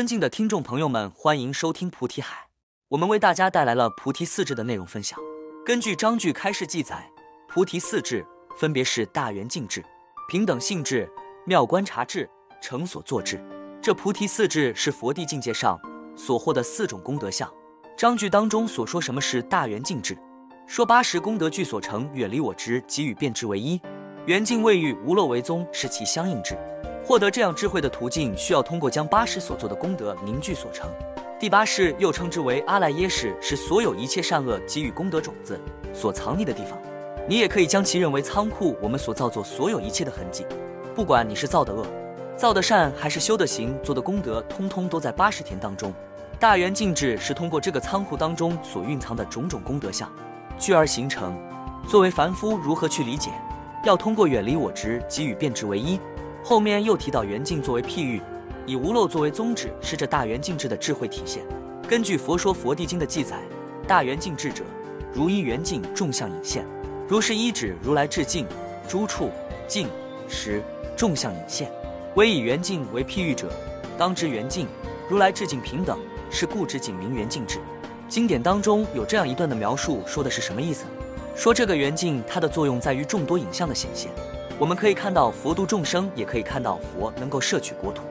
尊敬的听众朋友们，欢迎收听菩提海。我们为大家带来了菩提四智的内容分享。根据章句开示记载，菩提四智分别是大圆净智、平等性智、妙观察智、成所作智。这菩提四智是佛地境界上所获的四种功德相。章句当中所说什么是大圆净智，说八十功德具所成，远离我执，给予变智为一。圆净未遇无漏为宗，是其相应智。获得这样智慧的途径，需要通过将八识所做的功德凝聚所成。第八识又称之为阿赖耶识，是所有一切善恶给予功德种子所藏匿的地方。你也可以将其认为仓库，我们所造作所有一切的痕迹。不管你是造的恶、造的善，还是修的行、做的功德，通通都在八十田当中。大圆净智是通过这个仓库当中所蕴藏的种种功德相聚而形成。作为凡夫，如何去理解？要通过远离我执，给予变质为一。后面又提到圆镜作为譬喻，以无漏作为宗旨，是这大圆镜智的智慧体现。根据《佛说佛地经》的记载，大圆镜智者，如一圆镜，众相隐现。如是一指如来智镜，诸处镜时众相隐现。唯以圆镜为譬喻者，当知圆镜如来智镜平等，是故知镜名圆镜智。经典当中有这样一段的描述，说的是什么意思？说这个圆镜，它的作用在于众多影像的显现。我们可以看到佛度众生，也可以看到佛能够摄取国土。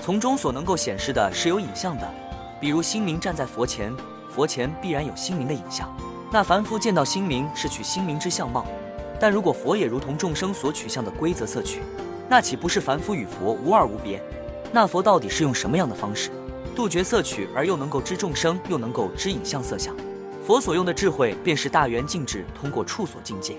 从中所能够显示的是有影像的，比如心明站在佛前，佛前必然有心明的影像。那凡夫见到心明是取心明之相貌，但如果佛也如同众生所取相的规则色取，那岂不是凡夫与佛无二无别？那佛到底是用什么样的方式杜绝色取，而又能够知众生，又能够知影像色相？佛所用的智慧，便是大圆净智，通过处所境界，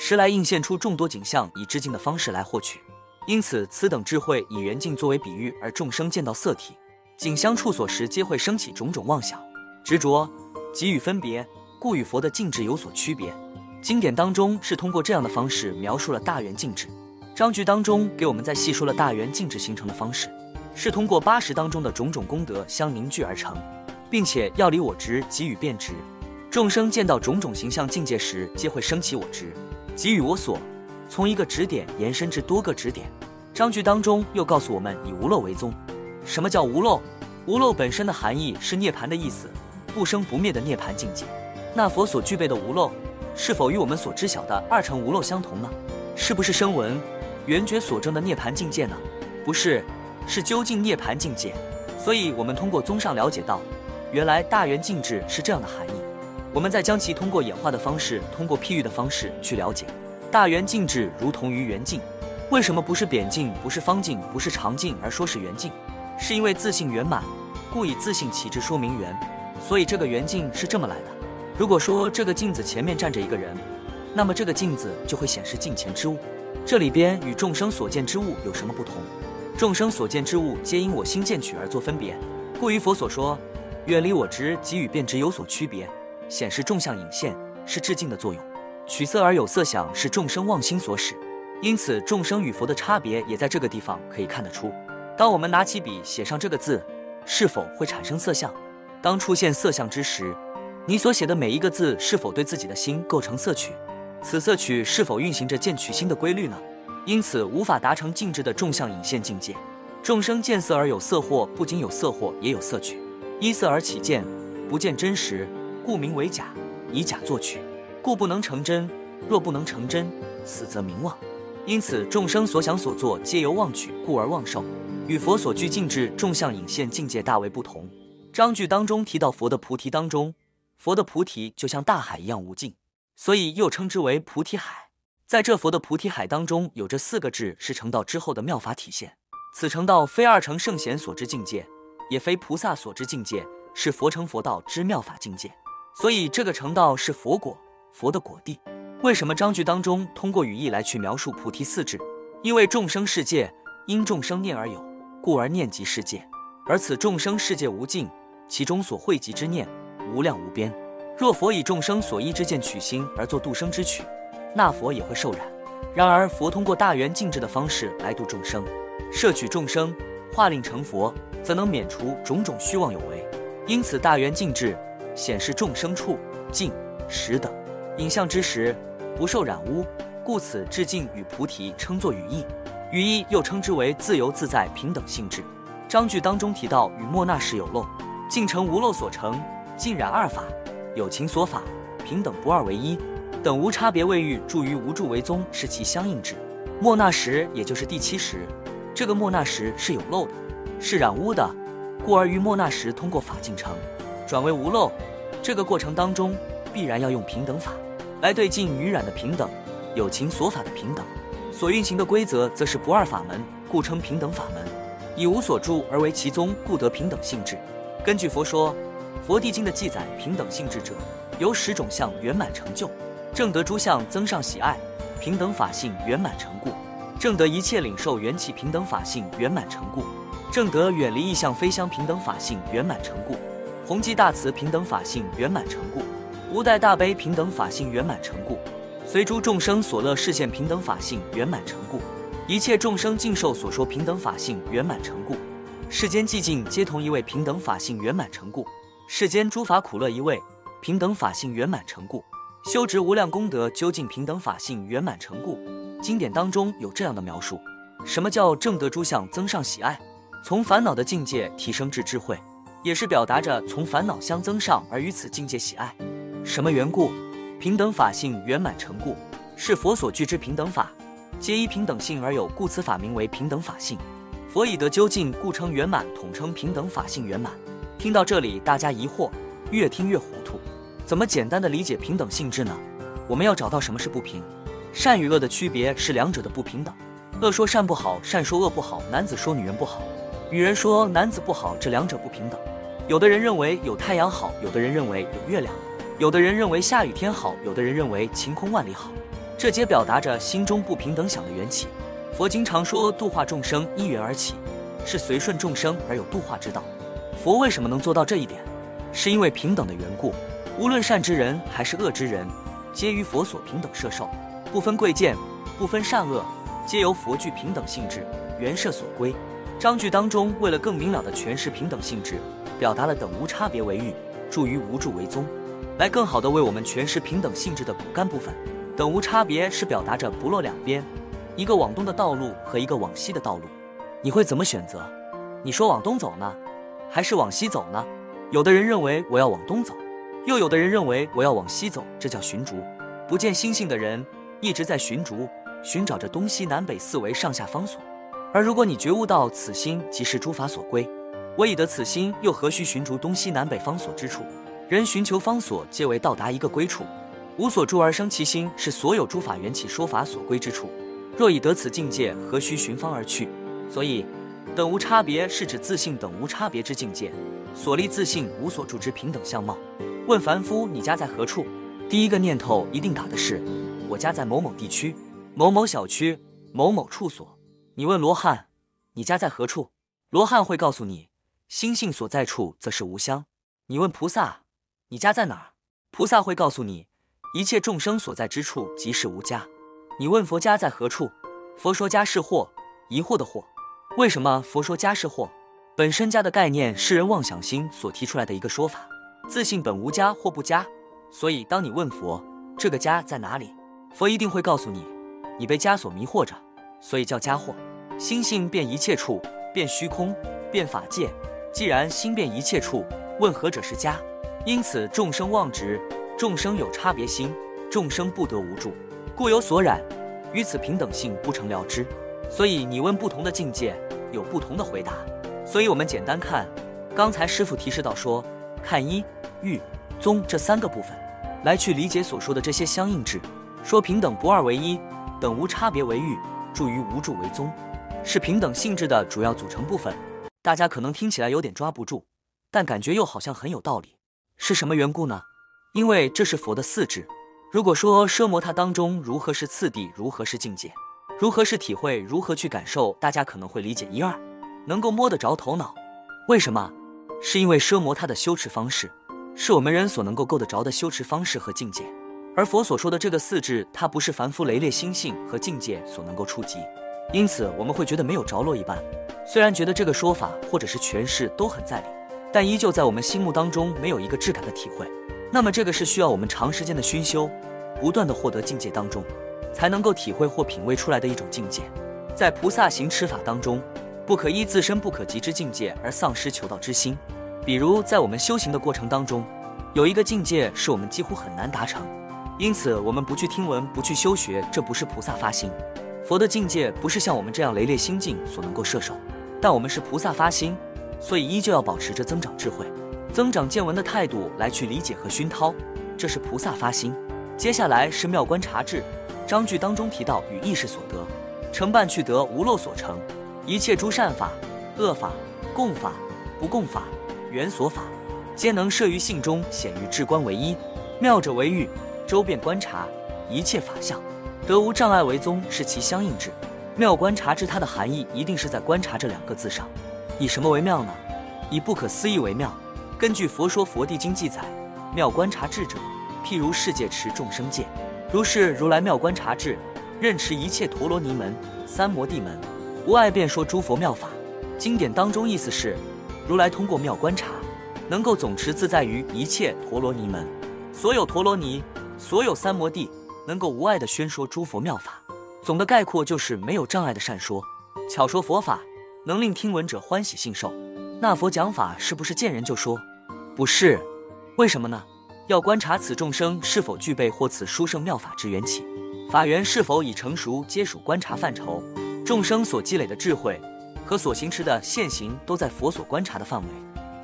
时来映现出众多景象，以致敬的方式来获取。因此，此等智慧以圆镜作为比喻，而众生见到色体、景相处所时，皆会升起种种妄想、执着、给予分别，故与佛的境智有所区别。经典当中是通过这样的方式描述了大圆镜智。章句当中给我们在细说了大圆镜智形成的方式，是通过八识当中的种种功德相凝聚而成，并且要离我执，给予变执。众生见到种种形象境界时，皆会升起我执，给予我所，从一个指点延伸至多个指点。章句当中又告诉我们以无漏为宗。什么叫无漏？无漏本身的含义是涅槃的意思，不生不灭的涅槃境界。那佛所具备的无漏，是否与我们所知晓的二乘无漏相同呢？是不是声闻缘觉所证的涅槃境界呢？不是，是究竟涅槃境界。所以，我们通过综上了解到，原来大圆镜智是这样的含义。我们再将其通过演化的方式，通过譬喻的方式去了解。大圆镜智如同于圆镜，为什么不是扁镜，不是方镜，不是长镜，而说是圆镜？是因为自性圆满，故以自性起之说明圆，所以这个圆镜是这么来的。如果说这个镜子前面站着一个人，那么这个镜子就会显示镜前之物。这里边与众生所见之物有什么不同？众生所见之物皆因我心见取而作分别，故于佛所说，远离我执，即与变执有所区别。显示众相影现是致敬的作用，取色而有色想是众生妄心所使，因此众生与佛的差别也在这个地方可以看得出。当我们拿起笔写上这个字，是否会产生色相？当出现色相之时，你所写的每一个字是否对自己的心构成色取？此色取是否运行着见取心的规律呢？因此无法达成静止的众相影现境界。众生见色而有色惑，不仅有色惑，也有色取，依色而起见，不见真实。故名为假，以假作取，故不能成真。若不能成真，此则名妄。因此，众生所想所作，皆由妄取，故而妄受，与佛所具境智众相影现境界大为不同。章句当中提到佛的菩提当中，佛的菩提就像大海一样无尽，所以又称之为菩提海。在这佛的菩提海当中，有这四个智是成道之后的妙法体现。此成道非二乘圣贤所知境界，也非菩萨所知境界，是佛成佛道之妙法境界。所以这个成道是佛果，佛的果地。为什么章句当中通过语义来去描述菩提四智？因为众生世界因众生念而有，故而念即世界。而此众生世界无尽，其中所汇集之念无量无边。若佛以众生所依之见取心而作度生之取，那佛也会受染。然而佛通过大圆净智的方式来度众生，摄取众生，化令成佛，则能免除种种虚妄有为。因此大圆净智。显示众生处境识等影像之时，不受染污，故此致敬与菩提称作语义。语义又称之为自由自在平等性质。章句当中提到与莫那时有漏，尽成无漏所成，尽染二法，有情所法，平等不二为一，等无差别位欲，住于无住为宗，是其相应之。莫那时也就是第七时，这个莫那时是有漏的，是染污的，故而于莫那时通过法进成，转为无漏。这个过程当中，必然要用平等法来对尽与染的平等，有情所法的平等，所运行的规则则是不二法门，故称平等法门。以无所住而为其宗，故得平等性质。根据佛说，《佛地经》的记载，平等性质者由十种相圆满成就，正得诸相增上喜爱，平等法性圆满成故；正得一切领受元气平等法性圆满成故；正得远离异相非相平等法性圆满成故；弘济大慈平等法性圆满成故；无代大悲平等法性圆满成故；随诸众生所乐视现平等法性圆满成故。一切众生尽受所说平等法性圆满成故，世间寂静皆同一位平等法性圆满成故，世间诸法苦乐一位平等法性圆满成故，修植无量功德究竟平等法性圆满成故。经典当中有这样的描述：什么叫正得诸相增上喜爱？从烦恼的境界提升至智慧，也是表达着从烦恼相增上而于此境界喜爱。什么缘故？平等法性圆满成故，是佛所具之平等法。皆依平等性而有，故此法名为平等法性。佛以得究竟，故称圆满，统称平等法性圆满。听到这里，大家疑惑，越听越糊涂。怎么简单的理解平等性质呢？我们要找到什么是不平，善与恶的区别是两者的不平等。恶说善不好，善说恶不好，男子说女人不好，女人说男子不好，这两者不平等。有的人认为有太阳好，有的人认为有月亮；有的人认为下雨天好，有的人认为晴空万里好。这皆表达着心中不平等想的缘起。佛经常说度化众生因缘而起，是随顺众生而有度化之道。佛为什么能做到这一点？是因为平等的缘故。无论善之人还是恶之人，皆于佛所平等摄受，不分贵贱，不分善恶，皆由佛具平等性质，缘摄所归。章句当中为了更明了的诠释平等性质，表达了等无差别为欲，助于无助为宗，来更好的为我们诠释平等性质的骨干部分。等无差别是表达着不落两边，一个往东的道路和一个往西的道路，你会怎么选择？你说往东走呢，还是往西走呢？有的人认为我要往东走，又有的人认为我要往西走，这叫寻逐。不见心性的人一直在寻逐，寻找着东西南北四维上下方所。而如果你觉悟到此心即是诸法所归，我已得此心，又何须寻逐东西南北方所之处？人寻求方所，皆为到达一个归处。无所住而生其心，是所有诸法缘起说法所归之处。若已得此境界，何须寻方而去？所以，等无差别是指自性等无差别之境界，所立自性无所住之平等相貌。问凡夫，你家在何处？第一个念头一定打的是我家在某某地区、某某小区、某某处所。你问罗汉，你家在何处？罗汉会告诉你，心性所在处则是无相。你问菩萨，你家在哪儿？菩萨会告诉你。一切众生所在之处即是无家。你问佛家在何处？佛说家是惑，疑惑的惑。为什么佛说家是惑？本身家的概念是人妄想心所提出来的一个说法。自信本无家或不家，所以当你问佛这个家在哪里，佛一定会告诉你，你被家所迷惑着，所以叫家惑。心性变一切处，变虚空，变法界。既然心变一切处，问何者是家？因此众生妄执。众生有差别心，众生不得无助，故有所染，与此平等性不成了之。所以你问不同的境界，有不同的回答。所以我们简单看，刚才师傅提示到说，看一、欲、宗这三个部分，来去理解所说的这些相应制。说平等不二为一，等无差别为欲，住于无助为宗，是平等性质的主要组成部分。大家可能听起来有点抓不住，但感觉又好像很有道理。是什么缘故呢？因为这是佛的四智。如果说奢摩他当中如何是次第，如何是境界，如何是体会，如何去感受，大家可能会理解一二，能够摸得着头脑。为什么？是因为奢摩他的修持方式，是我们人所能够够得着的修持方式和境界。而佛所说的这个四智，它不是凡夫雷烈心性和境界所能够触及，因此我们会觉得没有着落一般。虽然觉得这个说法或者是诠释都很在理，但依旧在我们心目当中没有一个质感的体会。那么这个是需要我们长时间的熏修，不断的获得境界当中，才能够体会或品味出来的一种境界。在菩萨行持法当中，不可依自身不可及之境界而丧失求道之心。比如在我们修行的过程当中，有一个境界是我们几乎很难达成，因此我们不去听闻，不去修学，这不是菩萨发心。佛的境界不是像我们这样雷烈心境所能够摄受，但我们是菩萨发心，所以依旧要保持着增长智慧、增长见闻的态度来去理解和熏陶，这是菩萨发心。接下来是妙观察智，章句当中提到与意识所得，成办去得无漏所成，一切诸善法、恶法、共法、不共法、缘所法，皆能摄于性中，显于智观为一。妙者为欲，周遍观察一切法相。得无障碍为宗是其相应智，妙观察之它的含义一定是在观察这两个字上。以什么为妙呢？以不可思议为妙。根据《佛说佛地经》记载，妙观察智者，譬如世界持众生界。如是如来妙观察智，任持一切陀罗尼门、三摩地门，无碍便说诸佛妙法。经典当中意思是，如来通过妙观察，能够总持自在于一切陀罗尼门，所有陀罗尼，所有三摩地。能够无碍的宣说诸佛妙法，总的概括就是没有障碍的善说，巧说佛法，能令听闻者欢喜信受。那佛讲法是不是见人就说？不是，为什么呢？要观察此众生是否具备或此殊胜妙法之缘起，法缘是否已成熟，皆属观察范畴。众生所积累的智慧和所行持的现行，都在佛所观察的范围。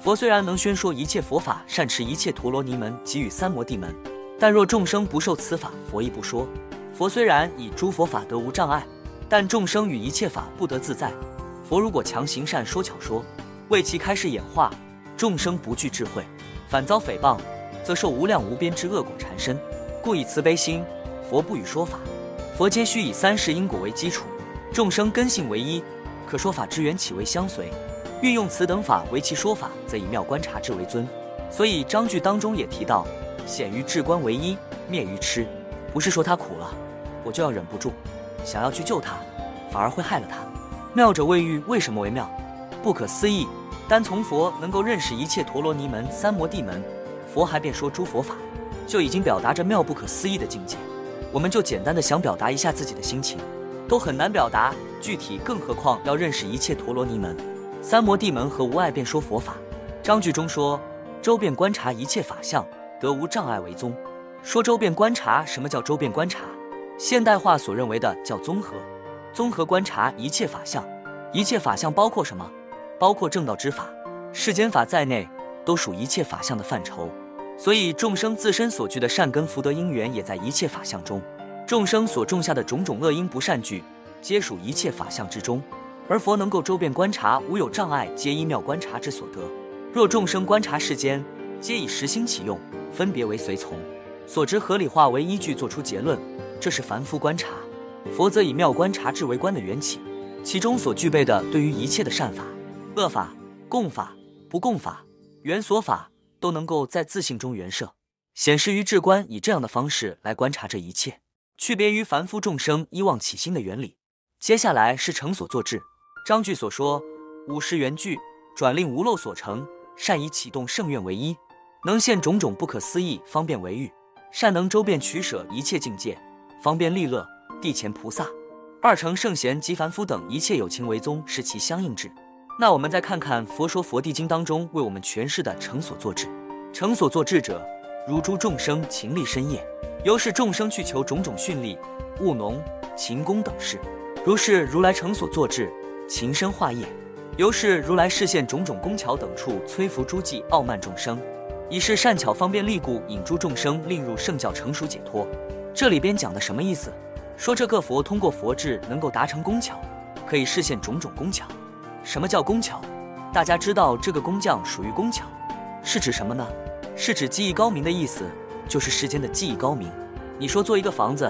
佛虽然能宣说一切佛法，善持一切陀罗尼门，给予三摩地门。但若众生不受此法，佛亦不说。佛虽然以诸佛法得无障碍，但众生与一切法不得自在。佛如果强行善说巧说，为其开示演化，众生不具智慧，反遭诽谤，则受无量无边之恶果缠身。故以慈悲心，佛不与说法。佛皆须以三世因果为基础，众生根性为一，可说法之缘起为相随。运用此等法为其说法，则以妙观察智为尊。所以章句当中也提到。显于至观为一，灭于痴，不是说他苦了，我就要忍不住，想要去救他，反而会害了他。妙者未遇，为什么为妙？不可思议。单从佛能够认识一切陀罗尼门、三摩地门，佛还便说诸佛法，就已经表达着妙不可思议的境界。我们就简单的想表达一下自己的心情，都很难表达具体，更何况要认识一切陀罗尼门、三摩地门和无碍便说佛法。章句中说，周遍观察一切法相。得无障碍为宗，说周遍观察，什么叫周遍观察？现代化所认为的叫综合，综合观察一切法相，一切法相包括什么？包括正道之法、世间法在内，都属一切法相的范畴。所以众生自身所具的善根福德因缘，也在一切法相中。众生所种下的种种恶因不善具，皆属一切法相之中。而佛能够周遍观察，无有障碍，皆依妙观察之所得。若众生观察世间，皆以实心起用。分别为随从，所知合理化为依据做出结论，这是凡夫观察；佛则以妙观察智为观的缘起，其中所具备的对于一切的善法、恶法、共法、不共法、缘所法，都能够在自信中圆摄，显示于智观，以这样的方式来观察这一切，区别于凡夫众生依望起心的原理。接下来是成所作智，章句所说五十缘句，转令无漏所成，善以启动圣愿为一。能现种种不可思议方便为欲，善能周遍取舍一切境界，方便利乐。地前菩萨、二乘圣贤及凡夫等一切有情为宗，是其相应智。那我们再看看《佛说佛地经》当中为我们诠释的成所作智。成所作智者，如诸众生勤力深夜，由是众生去求种种训力、务农、勤工等事。如是如来成所作智，勤深化业，由是如来示现种种工巧等处，摧伏诸计傲慢众生。以是善巧方便利故，引诸众生令入圣教成熟解脱。这里边讲的什么意思？说这个佛通过佛智能够达成工巧，可以实现种种工巧。什么叫工巧？大家知道这个工匠属于工巧，是指什么呢？是指技艺高明的意思，就是世间的技艺高明。你说做一个房子，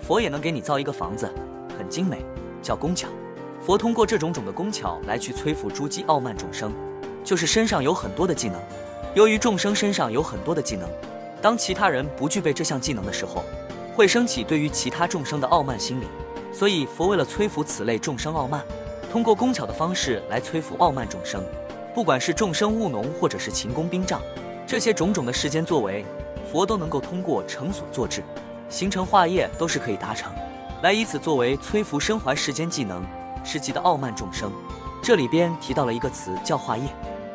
佛也能给你造一个房子，很精美，叫工巧。佛通过这种种的工巧来去摧伏诸机傲慢众生，就是身上有很多的技能。由于众生身上有很多的技能，当其他人不具备这项技能的时候，会升起对于其他众生的傲慢心理。所以佛为了摧伏此类众生傲慢，通过工巧的方式来摧伏傲慢众生。不管是众生务农，或者是勤工兵仗，这些种种的世间作为，佛都能够通过成所作智，形成化业，都是可以达成，来以此作为摧伏身怀世间技能，是极的傲慢众生。这里边提到了一个词叫化业。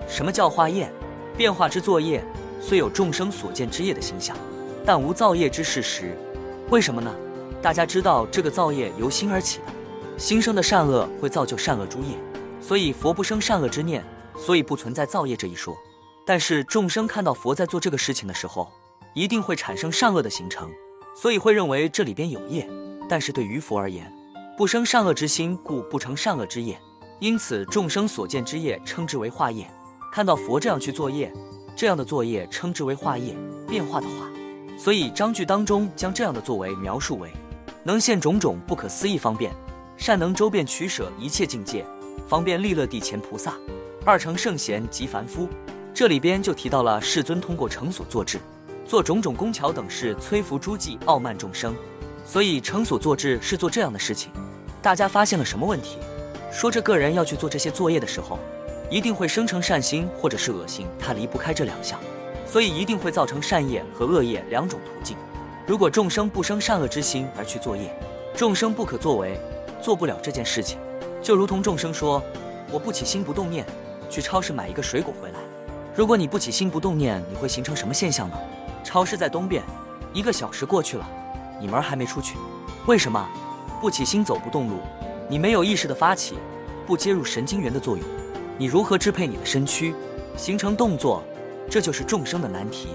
什么叫化业？变化之作业，虽有众生所见之业的形象，但无造业之事实。为什么呢？大家知道这个造业由心而起的，心生的善恶会造就善恶诸业，所以佛不生善恶之念，所以不存在造业这一说。但是众生看到佛在做这个事情的时候，一定会产生善恶的形成，所以会认为这里边有业。但是对于佛而言，不生善恶之心，故不成善恶之业。因此众生所见之业称之为化业。看到佛这样去作业，这样的作业称之为化业，变化的化。所以章句当中将这样的作为描述为。能现种种不可思议方便，善能周遍取舍一切境界，方便利乐地前菩萨，二乘圣贤及凡夫。这里边就提到了世尊通过成所作智，做种种工巧等事，摧伏诸计，傲慢众生。所以成所作智是做这样的事情。大家发现了什么问题？说这个人要去做这些作业的时候，一定会生成善心或者是恶心，它离不开这两项，所以一定会造成善业和恶业两种途径。如果众生不生善恶之心而去作业，众生不可作为，做不了这件事情。就如同众生说：“我不起心不动念，去超市买一个水果回来。”如果你不起心不动念，你会形成什么现象呢？超市在东边，一个小时过去了，你门还没出去，为什么？不起心走不动路，你没有意识的发起，不接入神经元的作用，你如何支配你的身躯，形成动作？这就是众生的难题。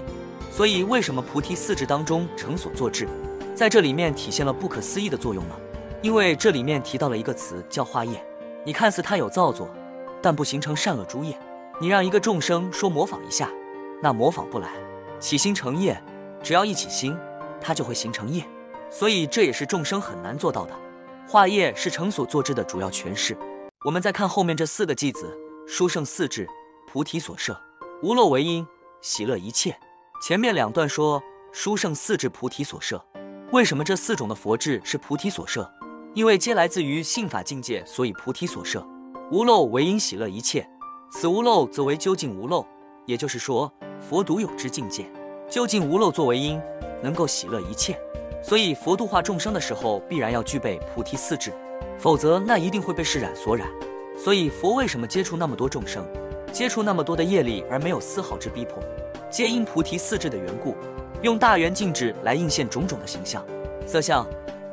所以，为什么菩提四智当中成所作智，在这里面体现了不可思议的作用呢？因为这里面提到了一个词叫化业。你看似它有造作，但不形成善恶诸业。你让一个众生说模仿一下，那模仿不来。起心成业，只要一起心，它就会形成业。所以这也是众生很难做到的。化业是成所作智的主要诠释。我们再看后面这四个句子：殊胜四智，菩提所摄，无漏为因，喜乐一切。前面两段说殊胜四智菩提所摄，为什么这四种的佛智是菩提所摄？因为皆来自于信法境界，所以菩提所摄。无漏为因，喜乐一切。此无漏则为究竟无漏，也就是说佛独有之境界，究竟无漏作为因，能够喜乐一切。所以佛度化众生的时候，必然要具备菩提四智，否则那一定会被世染所染。所以佛为什么接触那么多众生，接触那么多的业力而没有丝毫之逼迫？皆因菩提四智的缘故，用大圆镜智来映现种种的形象、色相，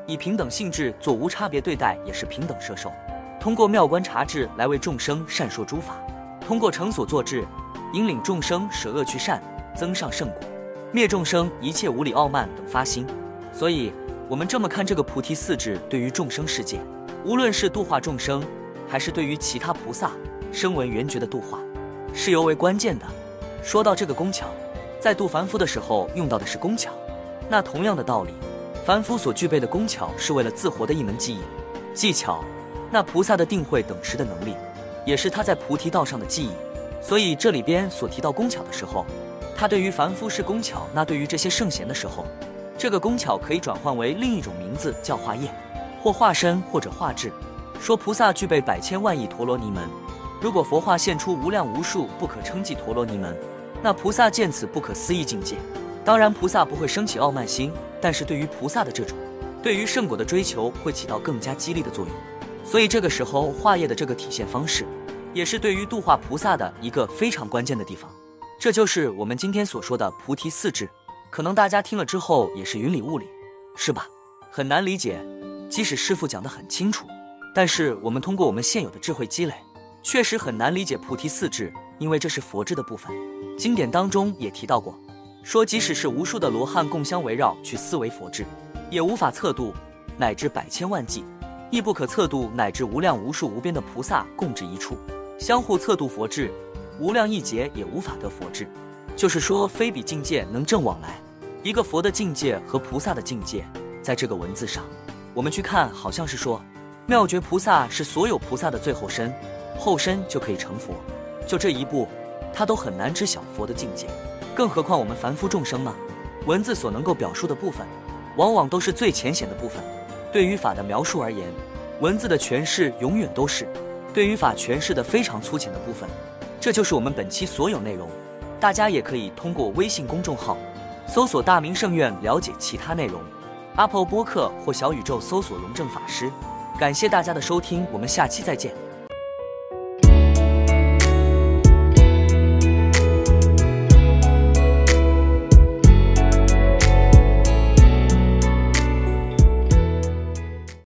以平等性质做无差别对待，也是平等摄受。通过妙观察智来为众生善说诸法，通过成所作智，引领众生舍恶去善，增上圣果，灭众生一切无理傲慢等发心。所以，我们这么看这个菩提四智，对于众生世界，无论是度化众生，还是对于其他菩萨声闻缘觉的度化，是尤为关键的。说到这个工巧，在度凡夫的时候用到的是工巧，那同样的道理，凡夫所具备的工巧是为了自活的一门技艺、技巧。那菩萨的定慧等时的能力，也是他在菩提道上的技艺。所以这里边所提到工巧的时候，他对于凡夫是工巧，那对于这些圣贤的时候，这个工巧可以转换为另一种名字，叫化业，或化身，或者化智。说菩萨具备百千万亿陀罗尼门，如果佛化现出无量无数不可称计陀罗尼门。那菩萨见此不可思议境界，当然菩萨不会升起傲慢心，但是对于菩萨的这种对于圣果的追求，会起到更加激励的作用。所以这个时候化业的这个体现方式，也是对于度化菩萨的一个非常关键的地方。这就是我们今天所说的菩提四智。可能大家听了之后也是云里雾里，是吧？很难理解。即使师傅讲得很清楚，但是我们通过我们现有的智慧积累，确实很难理解菩提四智，因为这是佛智的部分。经典当中也提到过，说即使是无数的罗汉共相围绕去思维佛智，也无法测度，乃至百千万计，亦不可测度，乃至无量无数无边的菩萨共至一处，相互测度佛智，无量亿劫也无法得佛智。就是说，非比境界能正往来。一个佛的境界和菩萨的境界，在这个文字上，我们去看，好像是说，妙觉菩萨是所有菩萨的最后身，后身就可以成佛。就这一步。他都很难知晓佛的境界，更何况我们凡夫众生呢？文字所能够表述的部分，往往都是最浅显的部分。对于法的描述而言，文字的诠释永远都是对于法诠释的非常粗浅的部分。这就是我们本期所有内容。大家也可以通过微信公众号搜索“大明圣院”了解其他内容。Apple 播客或小宇宙搜索“龙正法师”。感谢大家的收听，我们下期再见。